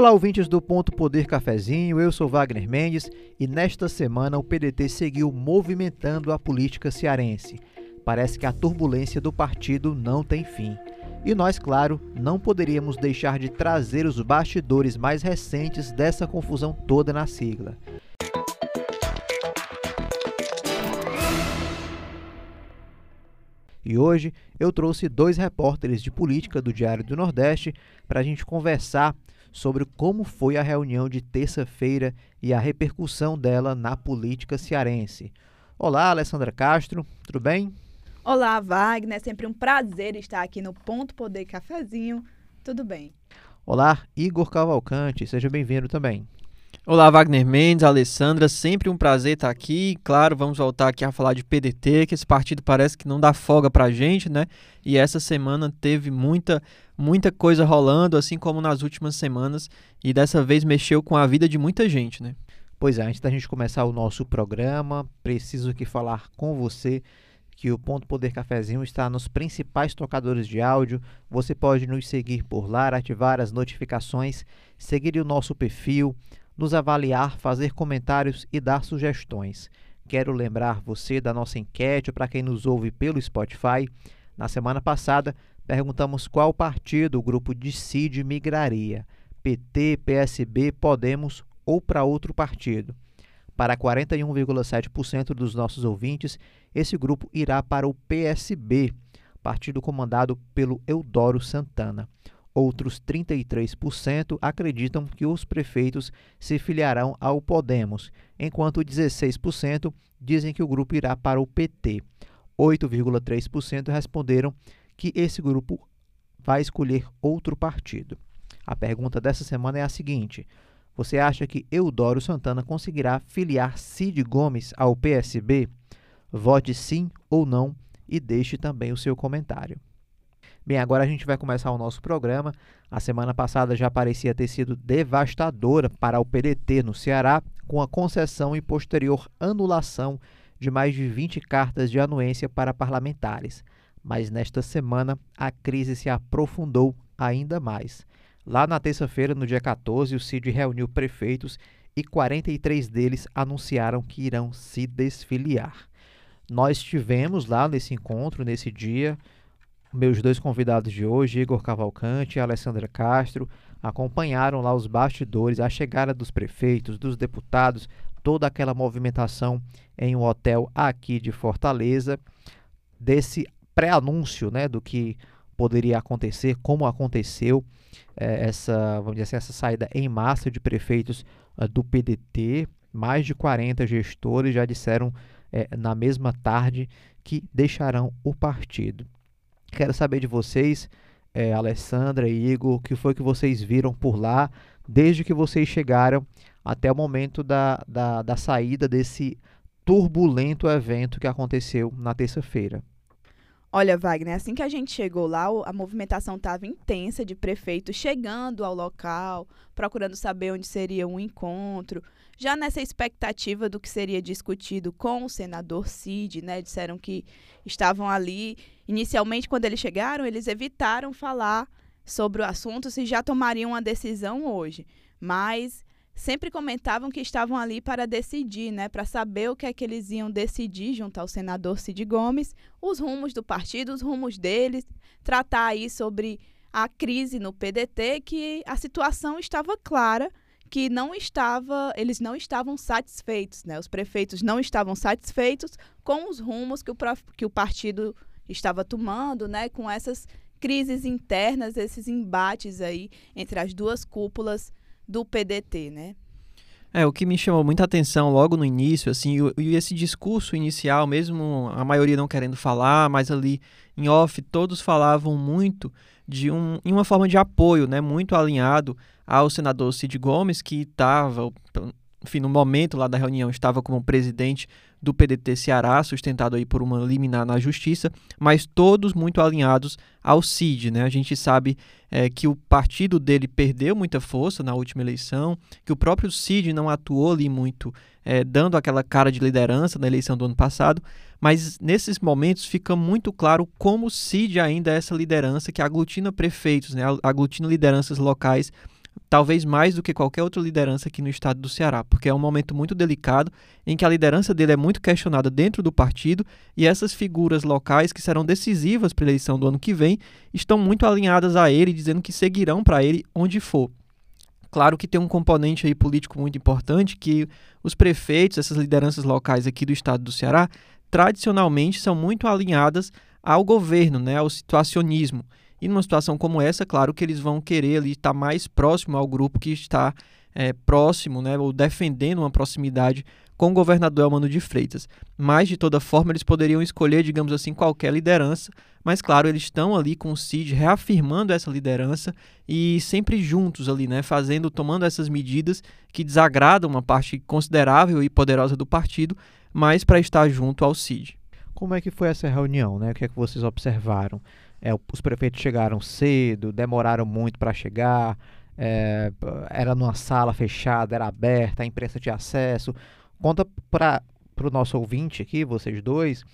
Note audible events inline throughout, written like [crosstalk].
Olá, ouvintes do Ponto Poder Cafezinho, eu sou Wagner Mendes e nesta semana o PDT seguiu movimentando a política cearense. Parece que a turbulência do partido não tem fim. E nós, claro, não poderíamos deixar de trazer os bastidores mais recentes dessa confusão toda na sigla. E hoje eu trouxe dois repórteres de política do Diário do Nordeste para a gente conversar sobre como foi a reunião de terça-feira e a repercussão dela na política cearense. Olá, Alessandra Castro, tudo bem? Olá, Wagner, é sempre um prazer estar aqui no Ponto Poder Cafezinho. Tudo bem? Olá, Igor Cavalcante, seja bem-vindo também. Olá, Wagner Mendes, Alessandra, sempre um prazer estar aqui. Claro, vamos voltar aqui a falar de PDT, que esse partido parece que não dá folga pra gente, né? E essa semana teve muita, muita coisa rolando, assim como nas últimas semanas, e dessa vez mexeu com a vida de muita gente, né? Pois é, antes da gente começar o nosso programa, preciso aqui falar com você que o Ponto Poder Cafezinho está nos principais tocadores de áudio. Você pode nos seguir por lá, ativar as notificações, seguir o nosso perfil, nos avaliar, fazer comentários e dar sugestões. Quero lembrar você da nossa enquete para quem nos ouve pelo Spotify. Na semana passada, perguntamos qual partido o grupo de CID migraria: PT, PSB, Podemos ou para outro partido. Para 41,7% dos nossos ouvintes, esse grupo irá para o PSB, partido comandado pelo Eudoro Santana. Outros 33% acreditam que os prefeitos se filiarão ao Podemos, enquanto 16% dizem que o grupo irá para o PT. 8,3% responderam que esse grupo vai escolher outro partido. A pergunta dessa semana é a seguinte: você acha que Eudoro Santana conseguirá filiar Cid Gomes ao PSB? Vote sim ou não e deixe também o seu comentário. Bem, agora a gente vai começar o nosso programa. A semana passada já parecia ter sido devastadora para o PDT no Ceará, com a concessão e posterior anulação de mais de 20 cartas de anuência para parlamentares. Mas nesta semana a crise se aprofundou ainda mais. Lá na terça-feira, no dia 14, o CID reuniu prefeitos e 43 deles anunciaram que irão se desfiliar. Nós tivemos lá nesse encontro, nesse dia, meus dois convidados de hoje, Igor Cavalcante e Alessandra Castro, acompanharam lá os bastidores, a chegada dos prefeitos, dos deputados, toda aquela movimentação em um hotel aqui de Fortaleza, desse pré-anúncio né, do que poderia acontecer, como aconteceu é, essa, vamos dizer assim, essa saída em massa de prefeitos uh, do PDT. Mais de 40 gestores já disseram é, na mesma tarde que deixarão o partido. Quero saber de vocês, é, Alessandra e Igor, o que foi que vocês viram por lá, desde que vocês chegaram até o momento da, da, da saída desse turbulento evento que aconteceu na terça-feira. Olha, Wagner, assim que a gente chegou lá, a movimentação estava intensa de prefeitos chegando ao local, procurando saber onde seria um encontro, já nessa expectativa do que seria discutido com o senador Cid, né? Disseram que estavam ali. Inicialmente, quando eles chegaram, eles evitaram falar sobre o assunto se já tomariam uma decisão hoje. Mas sempre comentavam que estavam ali para decidir, né, para saber o que é que eles iam decidir junto ao senador Cid Gomes, os rumos do partido, os rumos deles, tratar aí sobre a crise no PDT, que a situação estava clara, que não estava, eles não estavam satisfeitos, né? Os prefeitos não estavam satisfeitos com os rumos que o, que o partido estava tomando, né? Com essas crises internas, esses embates aí entre as duas cúpulas do PDT, né? É, o que me chamou muita atenção logo no início, assim, e esse discurso inicial, mesmo a maioria não querendo falar, mas ali em off todos falavam muito de um, uma forma de apoio, né, muito alinhado ao senador Cid Gomes, que estava, enfim, no momento lá da reunião, estava como presidente do PDT Ceará, sustentado aí por uma liminar na justiça, mas todos muito alinhados ao Cid, né? A gente sabe é, que o partido dele perdeu muita força na última eleição, que o próprio Cid não atuou ali muito, é, dando aquela cara de liderança na eleição do ano passado, mas nesses momentos fica muito claro como o Cid ainda é essa liderança que aglutina prefeitos, né? aglutina lideranças locais talvez mais do que qualquer outra liderança aqui no estado do Ceará, porque é um momento muito delicado em que a liderança dele é muito questionada dentro do partido e essas figuras locais que serão decisivas para a eleição do ano que vem estão muito alinhadas a ele, dizendo que seguirão para ele onde for. Claro que tem um componente aí político muito importante que os prefeitos, essas lideranças locais aqui do estado do Ceará, tradicionalmente são muito alinhadas ao governo, né, ao situacionismo. E numa situação como essa, claro que eles vão querer ali estar mais próximo ao grupo que está é, próximo, né, ou defendendo uma proximidade com o governador Elmano de Freitas. Mas, de toda forma, eles poderiam escolher, digamos assim, qualquer liderança, mas, claro, eles estão ali com o CID reafirmando essa liderança e sempre juntos ali, né, fazendo, tomando essas medidas que desagradam uma parte considerável e poderosa do partido, mas para estar junto ao CID. Como é que foi essa reunião, né? O que é que vocês observaram? É, os prefeitos chegaram cedo, demoraram muito para chegar, é, era numa sala fechada, era aberta, a imprensa tinha acesso. Conta para o nosso ouvinte aqui, vocês dois,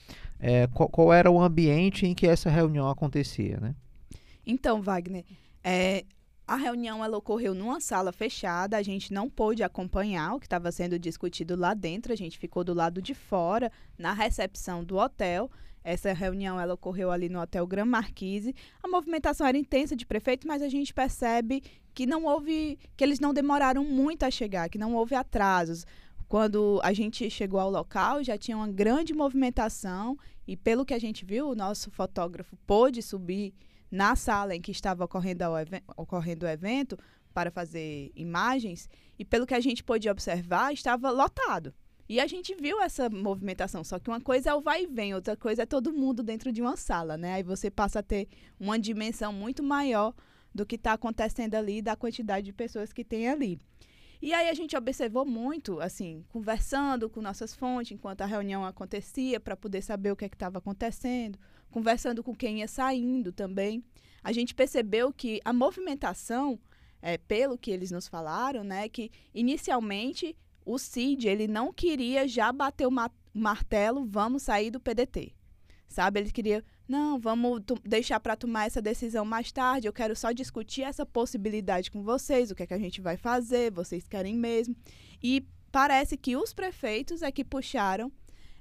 é, qual, qual, era o ambiente em que essa reunião acontecia, né? Então, Wagner, é, a reunião ela ocorreu numa sala fechada, a gente não pôde acompanhar o que estava sendo discutido lá dentro, a gente ficou do lado de fora, na recepção do hotel. Essa reunião ela ocorreu ali no Hotel Gran Marquise. A movimentação era intensa de prefeitos, mas a gente percebe que não houve, que eles não demoraram muito a chegar, que não houve atrasos. Quando a gente chegou ao local, já tinha uma grande movimentação e pelo que a gente viu, o nosso fotógrafo pôde subir na sala em que estava ocorrendo, ocorrendo o evento para fazer imagens e pelo que a gente pôde observar, estava lotado. E a gente viu essa movimentação, só que uma coisa é o vai e vem, outra coisa é todo mundo dentro de uma sala, né? Aí você passa a ter uma dimensão muito maior do que está acontecendo ali, da quantidade de pessoas que tem ali. E aí a gente observou muito, assim, conversando com nossas fontes enquanto a reunião acontecia, para poder saber o que é estava acontecendo, conversando com quem ia saindo também. A gente percebeu que a movimentação, é, pelo que eles nos falaram, né, que inicialmente o Cid ele não queria já bater o ma martelo, vamos sair do PDT. Sabe? Ele queria, não, vamos deixar para tomar essa decisão mais tarde. Eu quero só discutir essa possibilidade com vocês, o que é que a gente vai fazer, vocês querem mesmo. E parece que os prefeitos é que puxaram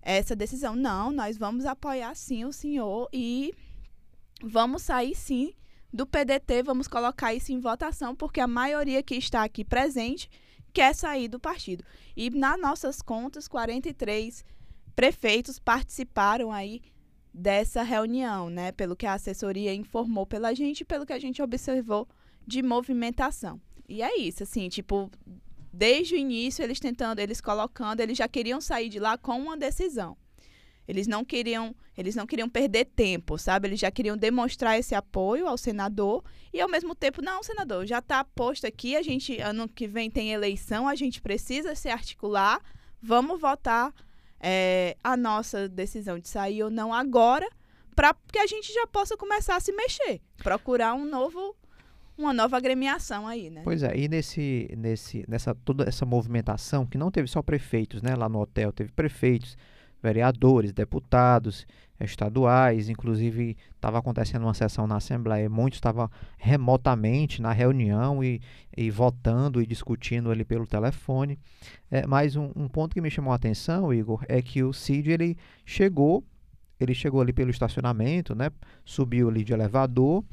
essa decisão. Não, nós vamos apoiar sim o senhor e vamos sair sim do PDT, vamos colocar isso em votação, porque a maioria que está aqui presente quer sair do partido. E nas nossas contas, 43 prefeitos participaram aí dessa reunião, né? Pelo que a assessoria informou pela gente, pelo que a gente observou de movimentação. E é isso, assim, tipo, desde o início eles tentando, eles colocando, eles já queriam sair de lá com uma decisão. Eles não queriam, eles não queriam perder tempo, sabe? Eles já queriam demonstrar esse apoio ao senador e ao mesmo tempo, não, senador, já está posto aqui, a gente ano que vem tem eleição, a gente precisa se articular, vamos votar é, a nossa decisão de sair ou não agora, para que a gente já possa começar a se mexer, procurar um novo uma nova agremiação aí, né? Pois é, e nesse, nesse, nessa toda essa movimentação, que não teve só prefeitos, né? Lá no hotel teve prefeitos, vereadores, deputados estaduais, inclusive estava acontecendo uma sessão na Assembleia, muitos estavam remotamente na reunião e, e votando e discutindo ali pelo telefone. É, mas um, um, ponto que me chamou a atenção, Igor, é que o Cid ele chegou, ele chegou ali pelo estacionamento, né? Subiu ali de elevador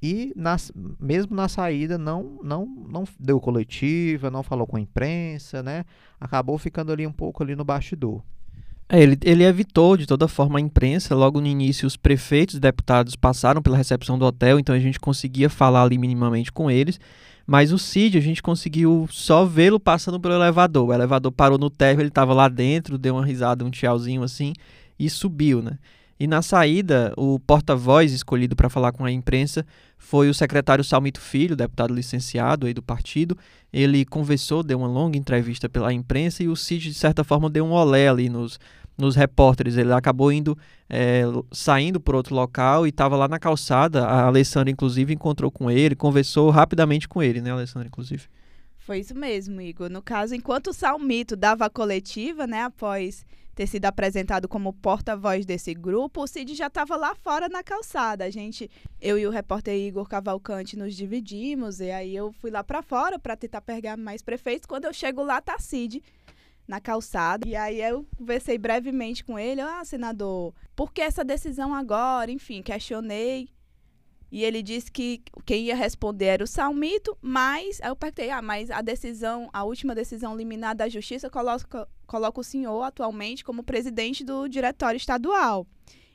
e nas, mesmo na saída não, não, não deu coletiva, não falou com a imprensa, né? Acabou ficando ali um pouco ali no bastidor. É, ele, ele evitou de toda forma a imprensa. Logo no início, os prefeitos e deputados passaram pela recepção do hotel, então a gente conseguia falar ali minimamente com eles. Mas o Cid, a gente conseguiu só vê-lo passando pelo elevador. O elevador parou no térreo, ele estava lá dentro, deu uma risada, um tchauzinho assim e subiu, né? E na saída, o porta-voz escolhido para falar com a imprensa foi o secretário Salmito Filho, deputado licenciado aí do partido. Ele conversou, deu uma longa entrevista pela imprensa e o Cid, de certa forma, deu um olé ali nos, nos repórteres. Ele acabou indo, é, saindo por outro local e estava lá na calçada. A Alessandra, inclusive, encontrou com ele, conversou rapidamente com ele, né, Alessandra, inclusive? Foi isso mesmo, Igor. No caso, enquanto o Salmito dava a coletiva, né, após ter sido apresentado como porta-voz desse grupo, o Cid já estava lá fora na calçada. A gente, eu e o repórter Igor Cavalcante nos dividimos e aí eu fui lá para fora para tentar pegar mais prefeitos. Quando eu chego lá tá Cid na calçada. E aí eu conversei brevemente com ele, ah, senador, por que essa decisão agora? Enfim, questionei. E ele disse que quem ia responder era o Salmito, mas eu perguntei, ah, mas a decisão, a última decisão liminar da justiça coloca, coloca o senhor atualmente como presidente do diretório estadual.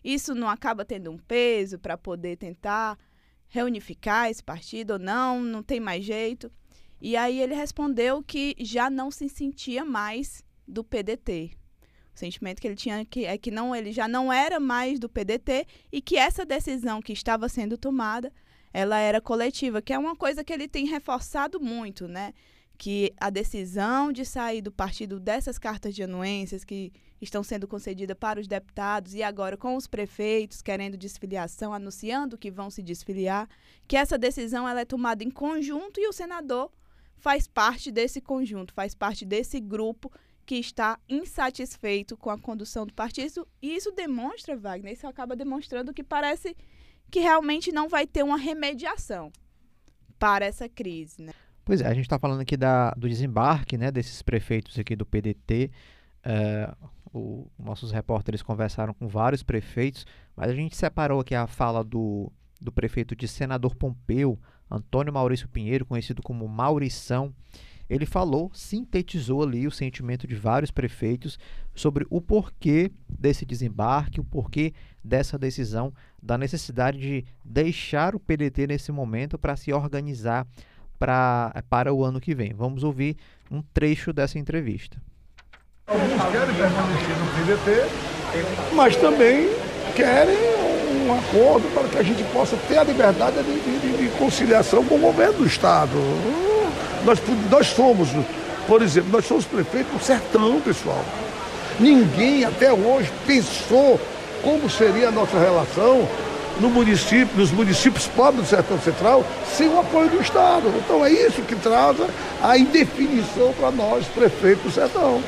Isso não acaba tendo um peso para poder tentar reunificar esse partido ou não? Não tem mais jeito? E aí ele respondeu que já não se sentia mais do PDT. O sentimento que ele tinha que, é que não, ele já não era mais do PDT e que essa decisão que estava sendo tomada, ela era coletiva, que é uma coisa que ele tem reforçado muito, né? Que a decisão de sair do partido dessas cartas de anuências que estão sendo concedidas para os deputados e agora com os prefeitos querendo desfiliação, anunciando que vão se desfiliar, que essa decisão ela é tomada em conjunto e o senador faz parte desse conjunto, faz parte desse grupo que está insatisfeito com a condução do partido. E isso demonstra, Wagner, isso acaba demonstrando que parece que realmente não vai ter uma remediação para essa crise. Né? Pois é, a gente está falando aqui da, do desembarque né, desses prefeitos aqui do PDT. É, o, nossos repórteres conversaram com vários prefeitos, mas a gente separou aqui a fala do, do prefeito de Senador Pompeu, Antônio Maurício Pinheiro, conhecido como Maurição, ele falou, sintetizou ali o sentimento de vários prefeitos sobre o porquê desse desembarque, o porquê dessa decisão, da necessidade de deixar o PDT nesse momento para se organizar pra, para o ano que vem. Vamos ouvir um trecho dessa entrevista. Alguns querem permanecer no PDT, mas também querem um acordo para que a gente possa ter a liberdade de, de, de conciliação com o governo do Estado. Nós, nós somos, por exemplo, nós somos prefeitos do sertão, pessoal. Ninguém até hoje pensou como seria a nossa relação no município, nos municípios pobres do Sertão Central sem o apoio do Estado. Então é isso que traz a indefinição para nós, prefeitos do Sertão.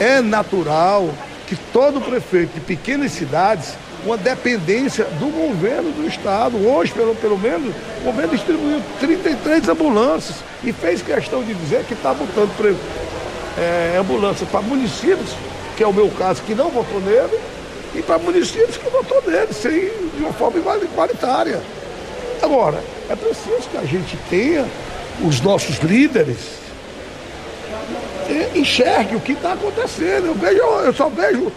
É natural que todo prefeito de pequenas cidades uma dependência do governo do estado. Hoje, pelo, pelo menos, o governo distribuiu 33 ambulâncias e fez questão de dizer que está botando é, ambulância para municípios, que é o meu caso, que não votou nele, e para municípios que votou nele, sem, de uma forma igualitária. Agora, é preciso que a gente tenha os nossos líderes enxergue o que está acontecendo. Eu, vejo, eu só vejo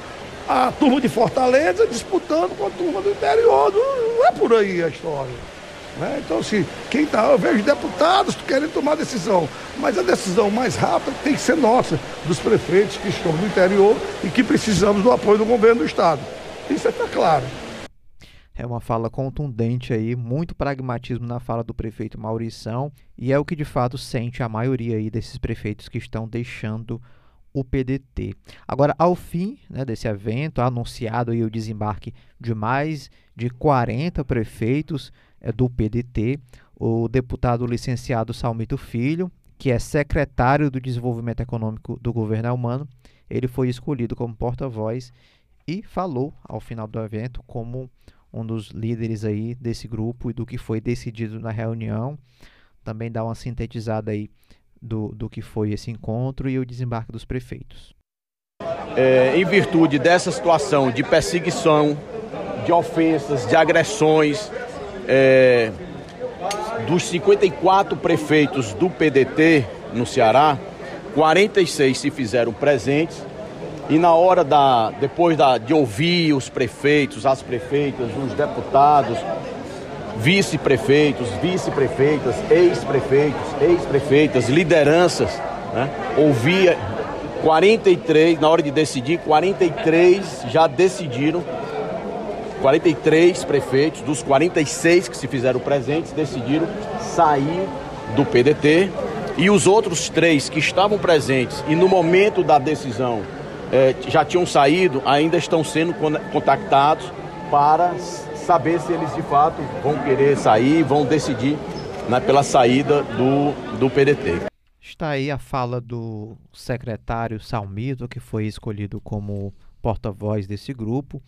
a turma de Fortaleza disputando com a turma do interior. Não, não é por aí a história. Né? Então, assim, quem tá, eu vejo deputados querendo tomar decisão, mas a decisão mais rápida tem que ser nossa, dos prefeitos que estão no interior e que precisamos do apoio do governo do Estado. Isso está claro. É uma fala contundente aí, muito pragmatismo na fala do prefeito Maurição, e é o que de fato sente a maioria aí desses prefeitos que estão deixando o PDT. Agora, ao fim né, desse evento, anunciado aí o desembarque de mais de 40 prefeitos é, do PDT, o deputado licenciado Salmito Filho, que é secretário do Desenvolvimento Econômico do governo humano, ele foi escolhido como porta-voz e falou ao final do evento como um dos líderes aí desse grupo e do que foi decidido na reunião. Também dá uma sintetizada aí do, do que foi esse encontro e o desembarque dos prefeitos. É, em virtude dessa situação de perseguição, de ofensas, de agressões, é, dos 54 prefeitos do PDT no Ceará, 46 se fizeram presentes e na hora da depois da, de ouvir os prefeitos, as prefeitas, os deputados, vice-prefeitos, vice-prefeitas, ex-prefeitos, ex-prefeitas, lideranças, né? Ouvia 43, na hora de decidir, 43 já decidiram, 43 prefeitos, dos 46 que se fizeram presentes, decidiram sair do PDT e os outros três que estavam presentes e no momento da decisão eh, já tinham saído, ainda estão sendo contactados para saber se eles de fato vão querer sair, vão decidir né, pela saída do, do PDT. Está aí a fala do secretário Salmito, que foi escolhido como porta-voz desse grupo.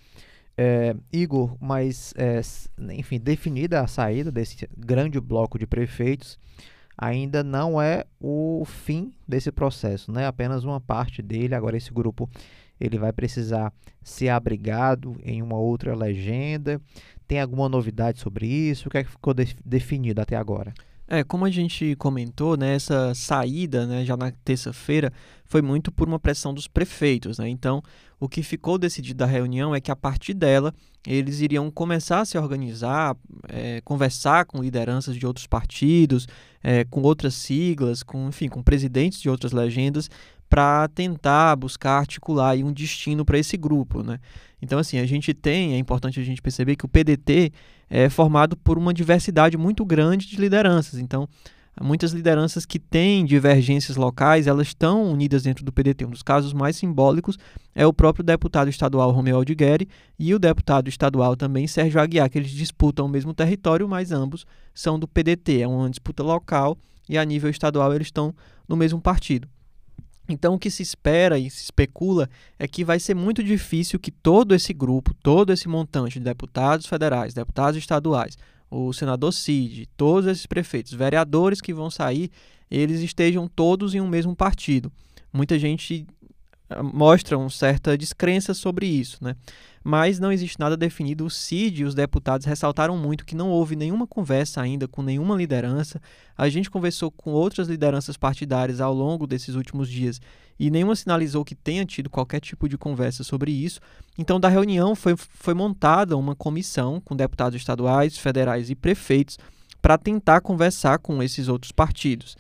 É, Igor, mas, é, enfim, definida a saída desse grande bloco de prefeitos, ainda não é o fim desse processo, né? Apenas uma parte dele. Agora esse grupo ele vai precisar ser abrigado em uma outra legenda. Tem alguma novidade sobre isso? O que é que ficou de definido até agora? É, como a gente comentou, né, essa saída, né, já na terça-feira, foi muito por uma pressão dos prefeitos, né? Então, o que ficou decidido da reunião é que a partir dela eles iriam começar a se organizar, é, conversar com lideranças de outros partidos, é, com outras siglas, com, enfim, com presidentes de outras legendas, para tentar buscar articular um destino para esse grupo, né? Então, assim, a gente tem, é importante a gente perceber que o PDT é formado por uma diversidade muito grande de lideranças. Então, muitas lideranças que têm divergências locais, elas estão unidas dentro do PDT. Um dos casos mais simbólicos é o próprio deputado estadual Romeu Aldigueri e o deputado estadual também Sérgio Aguiar, que eles disputam o mesmo território, mas ambos são do PDT. É uma disputa local e a nível estadual eles estão no mesmo partido. Então, o que se espera e se especula é que vai ser muito difícil que todo esse grupo, todo esse montante de deputados federais, deputados estaduais, o senador Cid, todos esses prefeitos, vereadores que vão sair, eles estejam todos em um mesmo partido. Muita gente ah, mostra uma certa descrença sobre isso, né? Mas não existe nada definido. O CID e os deputados ressaltaram muito que não houve nenhuma conversa ainda com nenhuma liderança. A gente conversou com outras lideranças partidárias ao longo desses últimos dias e nenhuma sinalizou que tenha tido qualquer tipo de conversa sobre isso. Então, da reunião foi, foi montada uma comissão com deputados estaduais, federais e prefeitos para tentar conversar com esses outros partidos.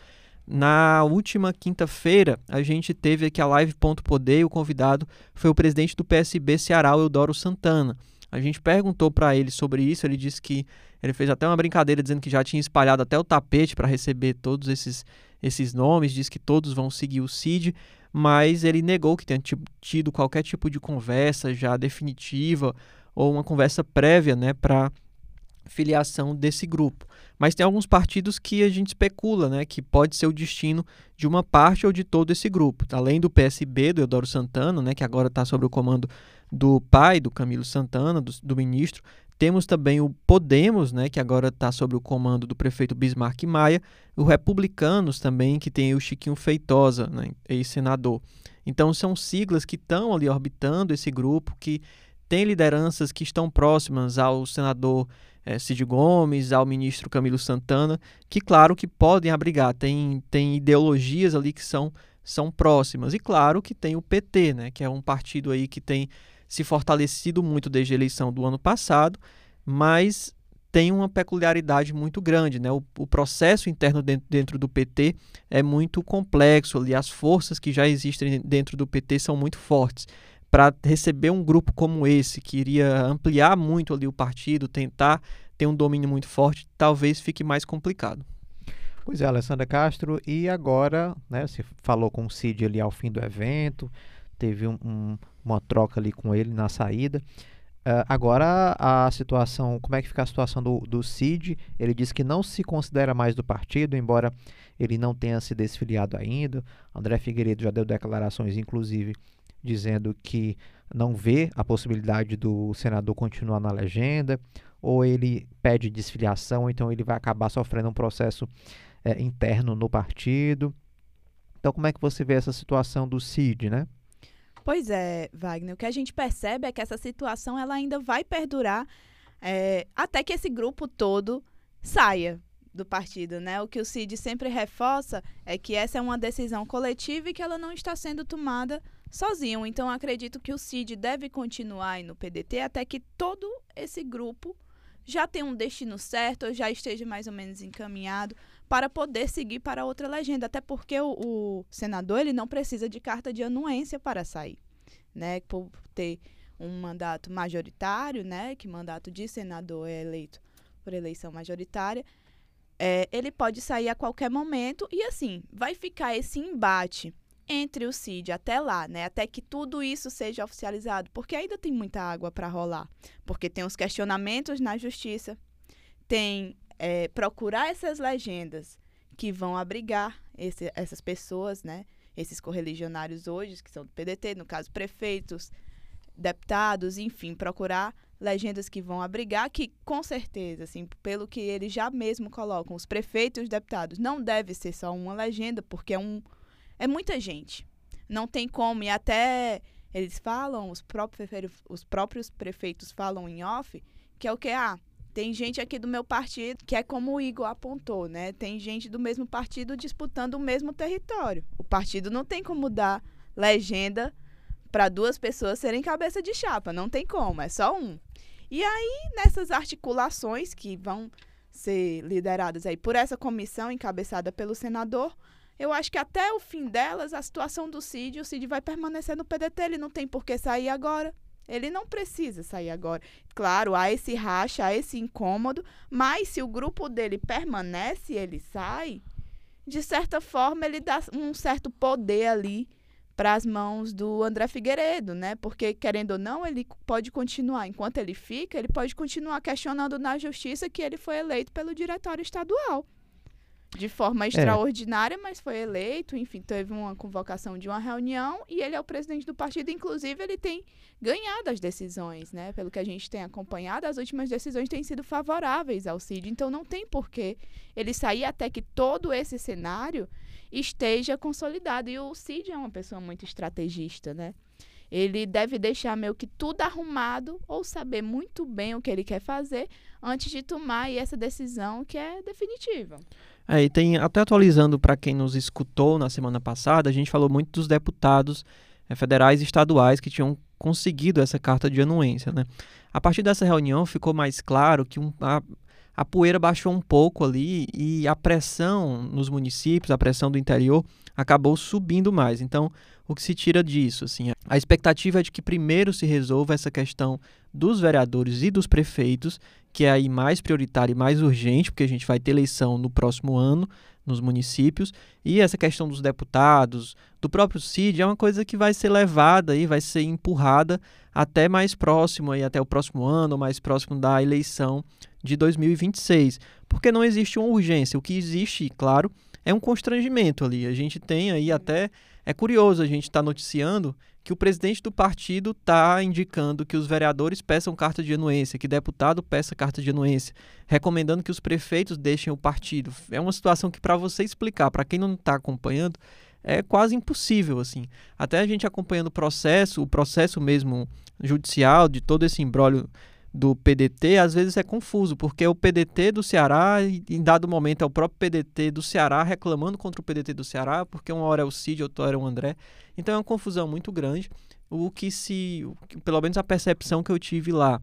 Na última quinta-feira, a gente teve aqui a Live Ponto Poder e o convidado foi o presidente do PSB Ceará, Eudoro Santana. A gente perguntou para ele sobre isso, ele disse que ele fez até uma brincadeira dizendo que já tinha espalhado até o tapete para receber todos esses, esses nomes, diz que todos vão seguir o CID, mas ele negou que tenha tido qualquer tipo de conversa já definitiva ou uma conversa prévia né, para filiação desse grupo. Mas tem alguns partidos que a gente especula, né, que pode ser o destino de uma parte ou de todo esse grupo. Além do PSB, do Eudoro Santana, né, que agora está sob o comando do pai do Camilo Santana, do, do ministro, temos também o Podemos, né, que agora está sob o comando do prefeito Bismarck Maia, o Republicanos também, que tem o Chiquinho Feitosa, né, ex-senador. Então são siglas que estão ali orbitando esse grupo, que tem lideranças que estão próximas ao senador é, Cid Gomes, ao ministro Camilo Santana, que claro que podem abrigar, tem, tem ideologias ali que são, são próximas. E claro que tem o PT, né, que é um partido aí que tem se fortalecido muito desde a eleição do ano passado, mas tem uma peculiaridade muito grande. Né? O, o processo interno dentro, dentro, do PT é muito complexo, ali as forças que já existem dentro do PT são muito fortes para receber um grupo como esse, que iria ampliar muito ali o partido, tentar ter um domínio muito forte, talvez fique mais complicado. Pois é, Alessandra Castro, e agora, né, você falou com o Cid ali ao fim do evento, teve um, um, uma troca ali com ele na saída. Uh, agora a situação, como é que fica a situação do, do Cid? Ele diz que não se considera mais do partido, embora ele não tenha se desfiliado ainda. André Figueiredo já deu declarações, inclusive, dizendo que não vê a possibilidade do senador continuar na legenda, ou ele pede desfiliação, então ele vai acabar sofrendo um processo é, interno no partido. Então, como é que você vê essa situação do CID, né? Pois é, Wagner. O que a gente percebe é que essa situação ela ainda vai perdurar é, até que esse grupo todo saia do partido, né? O que o CID sempre reforça é que essa é uma decisão coletiva e que ela não está sendo tomada sozinho. Então, acredito que o CID deve continuar no PDT até que todo esse grupo já tenha um destino certo, ou já esteja mais ou menos encaminhado para poder seguir para outra legenda. Até porque o, o senador ele não precisa de carta de anuência para sair, né? Por ter um mandato majoritário, né? Que mandato de senador é eleito por eleição majoritária. É, ele pode sair a qualquer momento e assim vai ficar esse embate entre o CID até lá, né? Até que tudo isso seja oficializado, porque ainda tem muita água para rolar. Porque tem os questionamentos na justiça, tem é, procurar essas legendas que vão abrigar esse, essas pessoas, né? Esses correligionários hoje, que são do PDT, no caso, prefeitos deputados, enfim, procurar legendas que vão abrigar, que com certeza, assim, pelo que eles já mesmo colocam, os prefeitos e os deputados, não deve ser só uma legenda, porque é, um, é muita gente. Não tem como, e até eles falam, os próprios, os próprios prefeitos falam em off, que é o que? Ah, tem gente aqui do meu partido que é como o Igor apontou, né? Tem gente do mesmo partido disputando o mesmo território. O partido não tem como dar legenda para duas pessoas serem cabeça de chapa, não tem como, é só um. E aí, nessas articulações que vão ser lideradas aí por essa comissão encabeçada pelo senador, eu acho que até o fim delas, a situação do Cid, o Cid vai permanecer no PDT, ele não tem por que sair agora. Ele não precisa sair agora. Claro, há esse racha, há esse incômodo, mas se o grupo dele permanece ele sai, de certa forma ele dá um certo poder ali para as mãos do André Figueiredo, né? Porque, querendo ou não, ele pode continuar, enquanto ele fica, ele pode continuar questionando na justiça que ele foi eleito pelo diretório estadual. De forma é. extraordinária, mas foi eleito, enfim, teve uma convocação de uma reunião e ele é o presidente do partido. Inclusive, ele tem ganhado as decisões, né? Pelo que a gente tem acompanhado, as últimas decisões têm sido favoráveis ao Cid. Então, não tem porquê ele sair até que todo esse cenário esteja consolidado. E o Cid é uma pessoa muito estrategista, né? Ele deve deixar meio que tudo arrumado ou saber muito bem o que ele quer fazer antes de tomar essa decisão que é definitiva. É, e tem, até atualizando para quem nos escutou na semana passada, a gente falou muito dos deputados é, federais e estaduais que tinham conseguido essa carta de anuência. Né? A partir dessa reunião ficou mais claro que um, a, a poeira baixou um pouco ali e a pressão nos municípios, a pressão do interior, acabou subindo mais. Então, o que se tira disso? Assim, a expectativa é de que primeiro se resolva essa questão dos vereadores e dos prefeitos, que é aí mais prioritária e mais urgente, porque a gente vai ter eleição no próximo ano nos municípios, e essa questão dos deputados, do próprio CID, é uma coisa que vai ser levada e vai ser empurrada até mais próximo, aí, até o próximo ano, mais próximo da eleição de 2026, porque não existe uma urgência. O que existe, claro, é um constrangimento ali. A gente tem aí até. É curioso a gente estar tá noticiando que o presidente do partido está indicando que os vereadores peçam carta de anuência, que deputado peça carta de anuência, recomendando que os prefeitos deixem o partido. É uma situação que, para você explicar, para quem não está acompanhando, é quase impossível, assim. Até a gente acompanhando o processo, o processo mesmo judicial de todo esse embrólio do PDT, às vezes é confuso, porque o PDT do Ceará, em dado momento é o próprio PDT do Ceará reclamando contra o PDT do Ceará, porque uma hora é o Cid, outra hora é o André. Então é uma confusão muito grande. O que se, pelo menos a percepção que eu tive lá,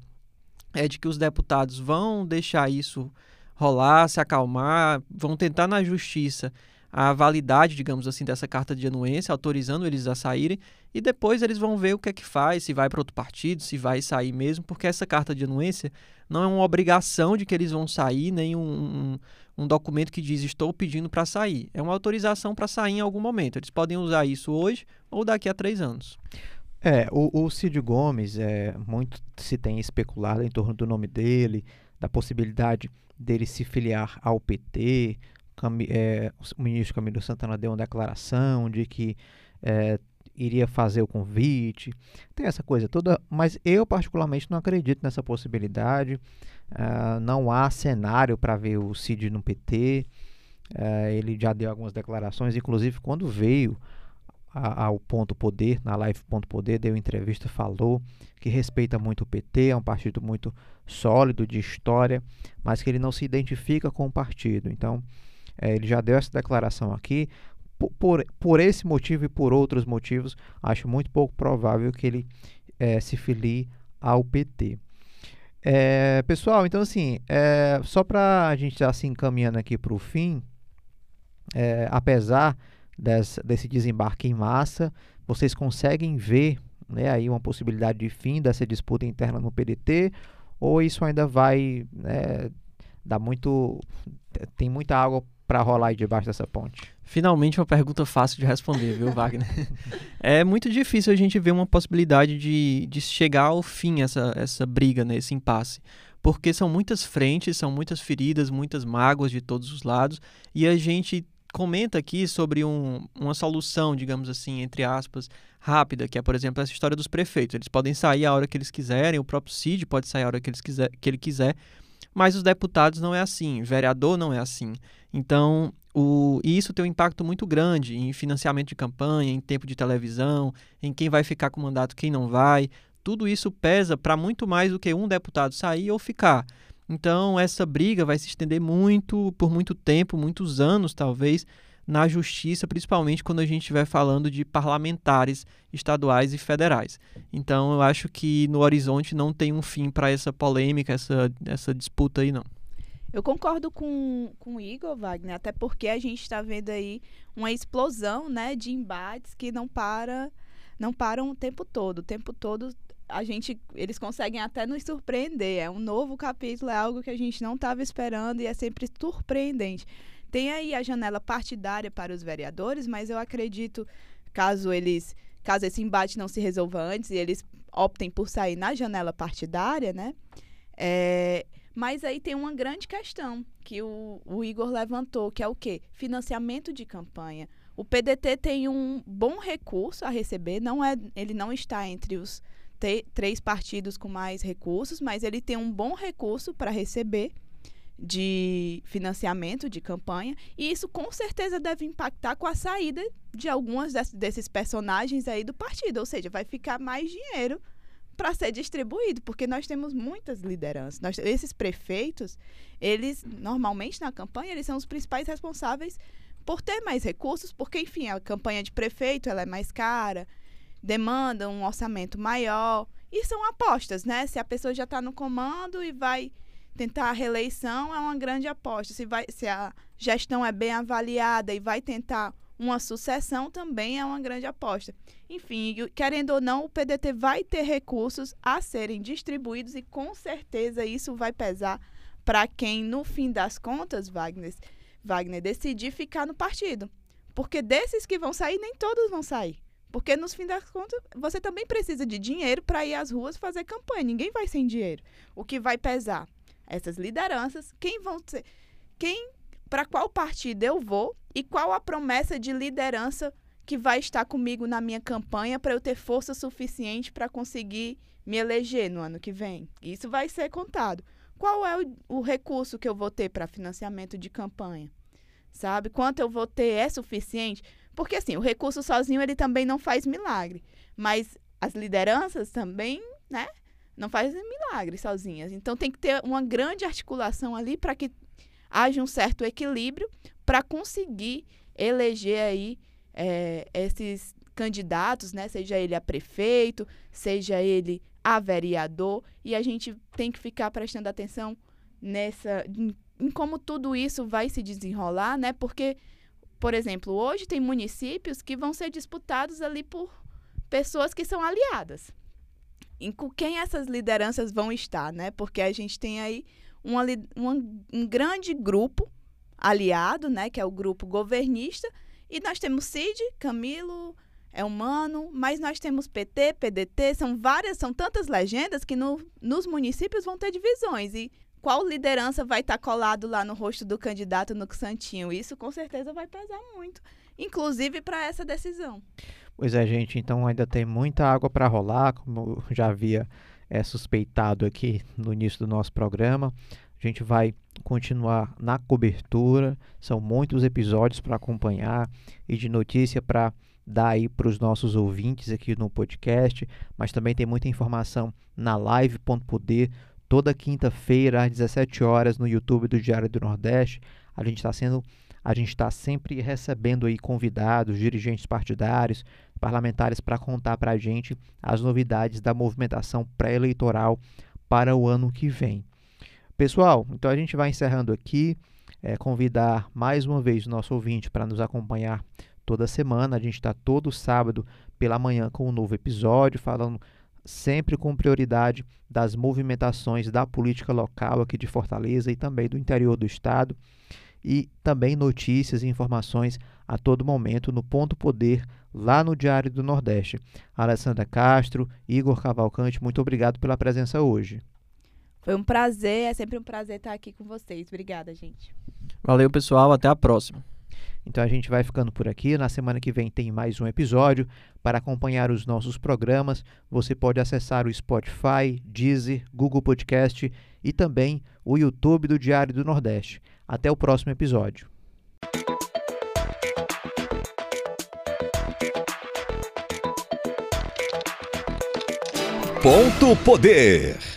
é de que os deputados vão deixar isso rolar, se acalmar, vão tentar na justiça a validade, digamos assim, dessa carta de anuência, autorizando eles a saírem, e depois eles vão ver o que é que faz, se vai para outro partido, se vai sair mesmo, porque essa carta de anuência não é uma obrigação de que eles vão sair, nem um, um, um documento que diz estou pedindo para sair. É uma autorização para sair em algum momento. Eles podem usar isso hoje ou daqui a três anos. É, o, o Cid Gomes, é, muito se tem especulado em torno do nome dele, da possibilidade dele se filiar ao PT, é, o ministro Camilo Santana deu uma declaração de que é, iria fazer o convite, tem essa coisa toda, mas eu particularmente não acredito nessa possibilidade. Uh, não há cenário para ver o Cid no PT. Uh, é, ele já deu algumas declarações, inclusive quando veio ao Ponto Poder, na live Ponto Poder, deu entrevista, falou que respeita muito o PT, é um partido muito sólido de história, mas que ele não se identifica com o partido. Então, é, ele já deu essa declaração aqui. Por, por, por, esse motivo e por outros motivos, acho muito pouco provável que ele é, se filie ao PT. É, pessoal, então assim, é, só para a gente estar se encaminhando aqui para o fim, é, apesar desse, desse desembarque em massa, vocês conseguem ver né, aí uma possibilidade de fim dessa disputa interna no PDT, ou isso ainda vai né, dar muito. tem muita água para rolar aí debaixo dessa ponte? Finalmente uma pergunta fácil de responder, viu, Wagner? [laughs] é muito difícil a gente ver uma possibilidade de, de chegar ao fim essa, essa briga, né, esse impasse. Porque são muitas frentes, são muitas feridas, muitas mágoas de todos os lados, e a gente comenta aqui sobre um, uma solução, digamos assim, entre aspas, rápida, que é, por exemplo, essa história dos prefeitos. Eles podem sair a hora que eles quiserem, o próprio Cid pode sair a hora que, eles quiser, que ele quiser, mas os deputados não é assim, vereador não é assim. Então, o, e isso tem um impacto muito grande em financiamento de campanha, em tempo de televisão, em quem vai ficar com o mandato, quem não vai. Tudo isso pesa para muito mais do que um deputado sair ou ficar. Então, essa briga vai se estender muito, por muito tempo, muitos anos talvez, na justiça, principalmente quando a gente estiver falando de parlamentares estaduais e federais. Então, eu acho que no horizonte não tem um fim para essa polêmica, essa, essa disputa aí, não. Eu concordo com, com o Igor Wagner, até porque a gente está vendo aí uma explosão né, de embates que não para não param o tempo todo. O tempo todo a gente eles conseguem até nos surpreender. É um novo capítulo, é algo que a gente não estava esperando e é sempre surpreendente. Tem aí a janela partidária para os vereadores, mas eu acredito, caso eles, caso esse embate não se resolva antes e eles optem por sair na janela partidária, né? É, mas aí tem uma grande questão que o, o Igor levantou, que é o quê? Financiamento de campanha. O PDT tem um bom recurso a receber, não é, ele não está entre os três partidos com mais recursos, mas ele tem um bom recurso para receber de financiamento de campanha e isso com certeza deve impactar com a saída de algumas desses personagens aí do partido, ou seja, vai ficar mais dinheiro para ser distribuído, porque nós temos muitas lideranças. Nós, esses prefeitos, eles normalmente na campanha eles são os principais responsáveis por ter mais recursos, porque enfim a campanha de prefeito ela é mais cara, demanda um orçamento maior e são apostas, né? Se a pessoa já está no comando e vai tentar a reeleição é uma grande aposta. Se, vai, se a gestão é bem avaliada e vai tentar uma sucessão, também é uma grande aposta. Enfim, querendo ou não, o PDT vai ter recursos a serem distribuídos e com certeza isso vai pesar para quem, no fim das contas, Wagner, Wagner, decidir ficar no partido. Porque desses que vão sair, nem todos vão sair. Porque, no fim das contas, você também precisa de dinheiro para ir às ruas fazer campanha. Ninguém vai sem dinheiro. O que vai pesar essas lideranças, quem vão ser, quem, para qual partido eu vou e qual a promessa de liderança que vai estar comigo na minha campanha para eu ter força suficiente para conseguir me eleger no ano que vem. Isso vai ser contado. Qual é o, o recurso que eu vou ter para financiamento de campanha? Sabe? Quanto eu vou ter é suficiente? Porque assim, o recurso sozinho ele também não faz milagre, mas as lideranças também, né? Não fazem milagres sozinhas. Então tem que ter uma grande articulação ali para que haja um certo equilíbrio para conseguir eleger aí é, esses candidatos, né? Seja ele a prefeito, seja ele a vereador, e a gente tem que ficar prestando atenção nessa em, em como tudo isso vai se desenrolar, né? Porque, por exemplo, hoje tem municípios que vão ser disputados ali por pessoas que são aliadas em quem essas lideranças vão estar, né? Porque a gente tem aí uma, uma, um grande grupo aliado, né? Que é o grupo governista, e nós temos Cid, Camilo, é humano, mas nós temos PT, PDT, são várias, são tantas legendas que no, nos municípios vão ter divisões. E qual liderança vai estar colado lá no rosto do candidato no Santinho? Isso com certeza vai pesar muito, inclusive para essa decisão. Pois é, gente, então ainda tem muita água para rolar, como já havia é, suspeitado aqui no início do nosso programa. A gente vai continuar na cobertura, são muitos episódios para acompanhar e de notícia para dar aí para os nossos ouvintes aqui no podcast, mas também tem muita informação na live.poder, toda quinta-feira às 17 horas no YouTube do Diário do Nordeste. A gente está sendo a gente está sempre recebendo aí convidados, dirigentes partidários, parlamentares para contar para a gente as novidades da movimentação pré-eleitoral para o ano que vem. Pessoal, então a gente vai encerrando aqui. É, convidar mais uma vez o nosso ouvinte para nos acompanhar toda semana. A gente está todo sábado pela manhã com um novo episódio, falando sempre com prioridade das movimentações da política local aqui de Fortaleza e também do interior do estado e também notícias e informações a todo momento no Ponto Poder, lá no Diário do Nordeste. Alessandra Castro, Igor Cavalcante, muito obrigado pela presença hoje. Foi um prazer, é sempre um prazer estar aqui com vocês. Obrigada, gente. Valeu, pessoal. Até a próxima. Então a gente vai ficando por aqui. Na semana que vem tem mais um episódio. Para acompanhar os nossos programas, você pode acessar o Spotify, Deezer, Google Podcast e também o YouTube do Diário do Nordeste. Até o próximo episódio. Ponto Poder.